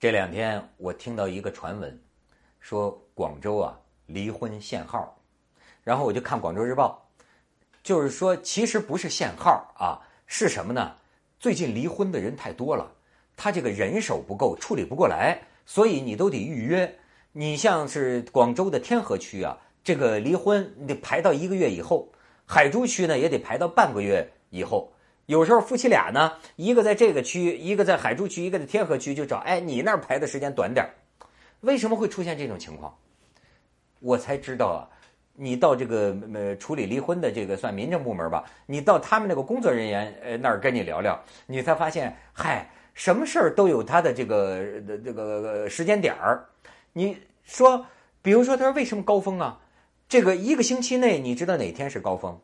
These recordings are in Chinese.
这两天我听到一个传闻，说广州啊离婚限号，然后我就看《广州日报》，就是说其实不是限号啊，是什么呢？最近离婚的人太多了，他这个人手不够，处理不过来，所以你都得预约。你像是广州的天河区啊，这个离婚你得排到一个月以后；海珠区呢也得排到半个月以后。有时候夫妻俩呢，一个在这个区，一个在海珠区，一个在天河区，就找哎，你那儿排的时间短点为什么会出现这种情况？我才知道啊，你到这个呃处理离婚的这个算民政部门吧，你到他们那个工作人员呃那儿跟你聊聊，你才发现，嗨，什么事儿都有他的这个这个时间点儿。你说，比如说，他说为什么高峰啊？这个一个星期内，你知道哪天是高峰？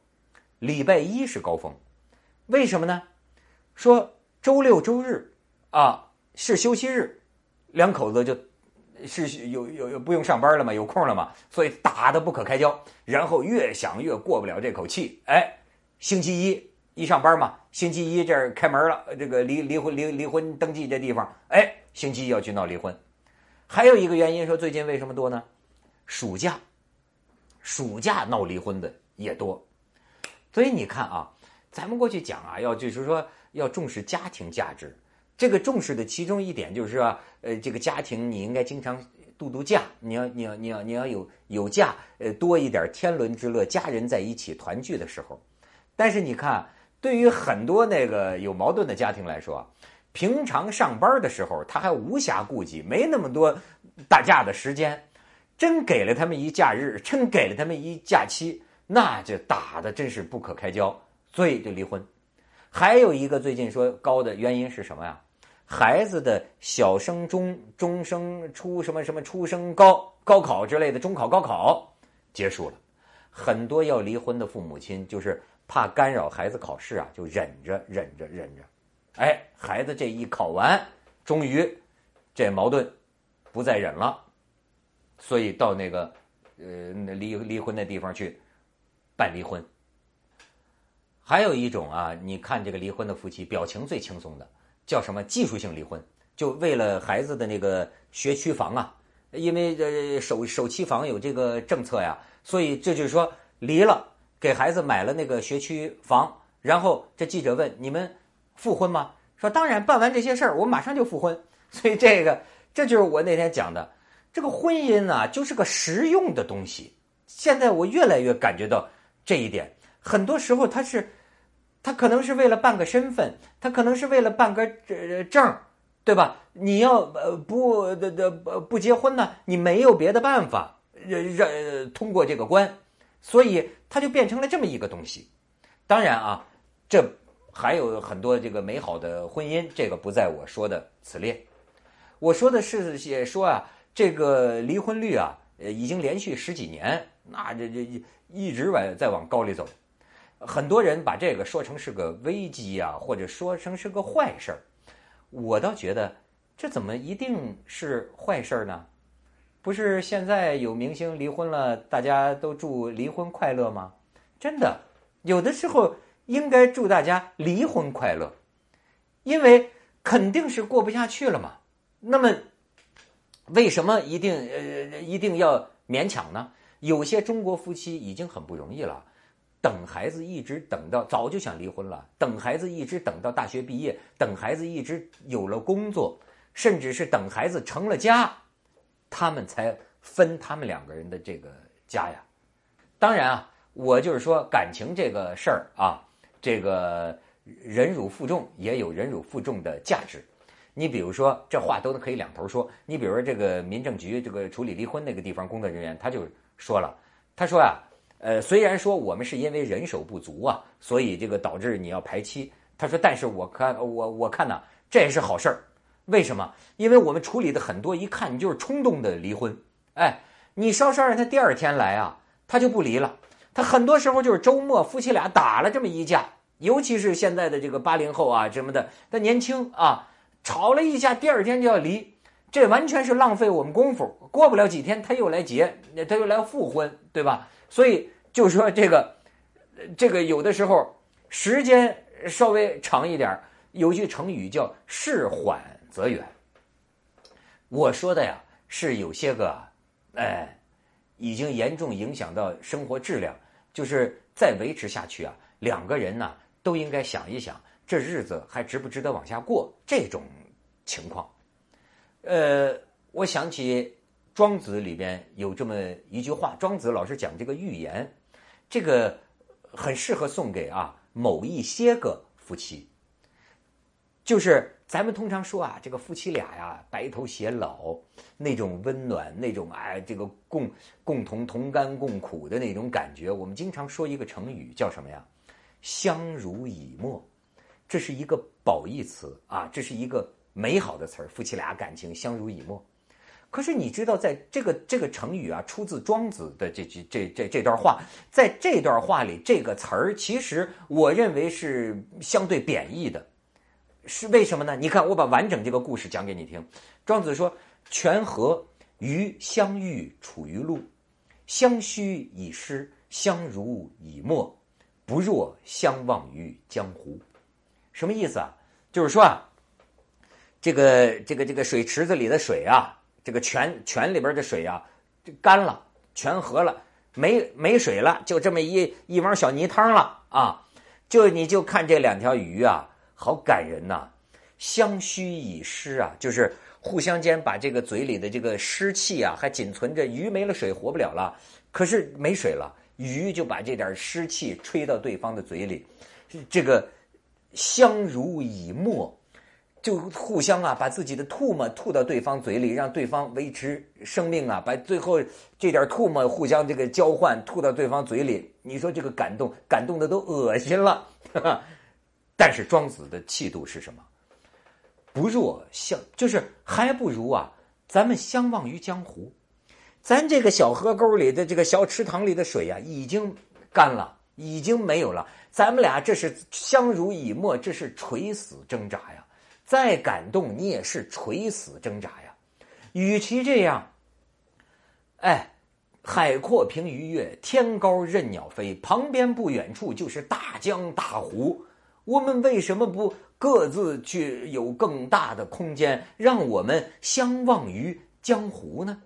礼拜一是高峰。为什么呢？说周六周日啊是休息日，两口子就是有有有不用上班了嘛，有空了嘛，所以打得不可开交。然后越想越过不了这口气，哎，星期一一上班嘛，星期一这儿开门了，这个离离婚离离婚登记这地方，哎，星期一要去闹离婚。还有一个原因说最近为什么多呢？暑假，暑假闹离婚的也多，所以你看啊。咱们过去讲啊，要就是说要重视家庭价值，这个重视的其中一点就是说，呃，这个家庭你应该经常度度假，你要你要你要你要有有假，呃，多一点天伦之乐，家人在一起团聚的时候。但是你看，对于很多那个有矛盾的家庭来说，平常上班的时候他还无暇顾及，没那么多打架的时间，真给了他们一假日，真给了他们一假期，那就打的真是不可开交。所以就离婚，还有一个最近说高的原因是什么呀？孩子的小升中、中升初什么什么初升高、高考之类的中考、高考结束了，很多要离婚的父母亲就是怕干扰孩子考试啊，就忍着忍着忍着，哎，孩子这一考完，终于这矛盾不再忍了，所以到那个呃离离婚的地方去办离婚。还有一种啊，你看这个离婚的夫妻表情最轻松的，叫什么技术性离婚？就为了孩子的那个学区房啊，因为这首首期房有这个政策呀，所以这就是说离了，给孩子买了那个学区房，然后这记者问你们复婚吗？说当然，办完这些事儿，我马上就复婚。所以这个这就是我那天讲的，这个婚姻啊，就是个实用的东西。现在我越来越感觉到这一点，很多时候它是。他可能是为了办个身份，他可能是为了办个证，对吧？你要呃不的的不结婚呢，你没有别的办法让通过这个关，所以他就变成了这么一个东西。当然啊，这还有很多这个美好的婚姻，这个不在我说的此列。我说的是也说啊，这个离婚率啊，呃，已经连续十几年，那这这一直往在往高里走。很多人把这个说成是个危机啊，或者说成是个坏事儿。我倒觉得，这怎么一定是坏事儿呢？不是现在有明星离婚了，大家都祝离婚快乐吗？真的，有的时候应该祝大家离婚快乐，因为肯定是过不下去了嘛。那么，为什么一定呃一定要勉强呢？有些中国夫妻已经很不容易了。等孩子一直等到早就想离婚了，等孩子一直等到大学毕业，等孩子一直有了工作，甚至是等孩子成了家，他们才分他们两个人的这个家呀。当然啊，我就是说感情这个事儿啊，这个忍辱负重也有忍辱负重的价值。你比如说，这话都可以两头说。你比如说，这个民政局这个处理离婚那个地方工作人员，他就说了，他说呀。呃，虽然说我们是因为人手不足啊，所以这个导致你要排期。他说，但是我看我我看呢，这也是好事儿。为什么？因为我们处理的很多，一看你就是冲动的离婚。哎，你稍稍让他第二天来啊，他就不离了。他很多时候就是周末夫妻俩打了这么一架，尤其是现在的这个八零后啊什么的，他年轻啊，吵了一架，第二天就要离，这完全是浪费我们功夫。过不了几天他又来结，他又来复婚，对吧？所以就说这个，这个有的时候时间稍微长一点有句成语叫“事缓则圆”。我说的呀，是有些个，哎，已经严重影响到生活质量，就是再维持下去啊，两个人呢都应该想一想，这日子还值不值得往下过？这种情况，呃，我想起庄子里边有这么一句话，庄子老是讲这个寓言，这个很适合送给啊某一些个夫妻。就是咱们通常说啊，这个夫妻俩呀，白头偕老，那种温暖，那种哎，这个共共同同甘共苦的那种感觉，我们经常说一个成语叫什么呀？相濡以沫，这是一个褒义词啊，这是一个美好的词儿，夫妻俩感情相濡以沫。可是你知道，在这个这个成语啊，出自庄子的这句这这这段话，在这段话里，这个词儿其实我认为是相对贬义的。是为什么呢？你看，我把完整这个故事讲给你听。庄子说：“泉河鱼相遇处于路，相须以失，相濡以沫，不若相忘于江湖。”什么意思啊？就是说啊，这个这个这个水池子里的水啊，这个泉泉里边的水啊，干了，泉河了，没没水了，就这么一一汪小泥汤了啊！就你就看这两条鱼啊。好感人呐，相须以湿啊，就是互相间把这个嘴里的这个湿气啊，还仅存着。鱼没了水活不了了，可是没水了，鱼就把这点湿气吹到对方的嘴里，这个相濡以沫，就互相啊把自己的唾沫吐到对方嘴里，让对方维持生命啊，把最后这点唾沫互相这个交换吐到对方嘴里，你说这个感动，感动的都恶心了。但是庄子的气度是什么？不若相，就是还不如啊，咱们相忘于江湖。咱这个小河沟里的这个小池塘里的水呀，已经干了，已经没有了。咱们俩这是相濡以沫，这是垂死挣扎呀。再感动你也是垂死挣扎呀。与其这样，哎，海阔凭鱼跃，天高任鸟飞，旁边不远处就是大江大湖。我们为什么不各自去有更大的空间，让我们相忘于江湖呢？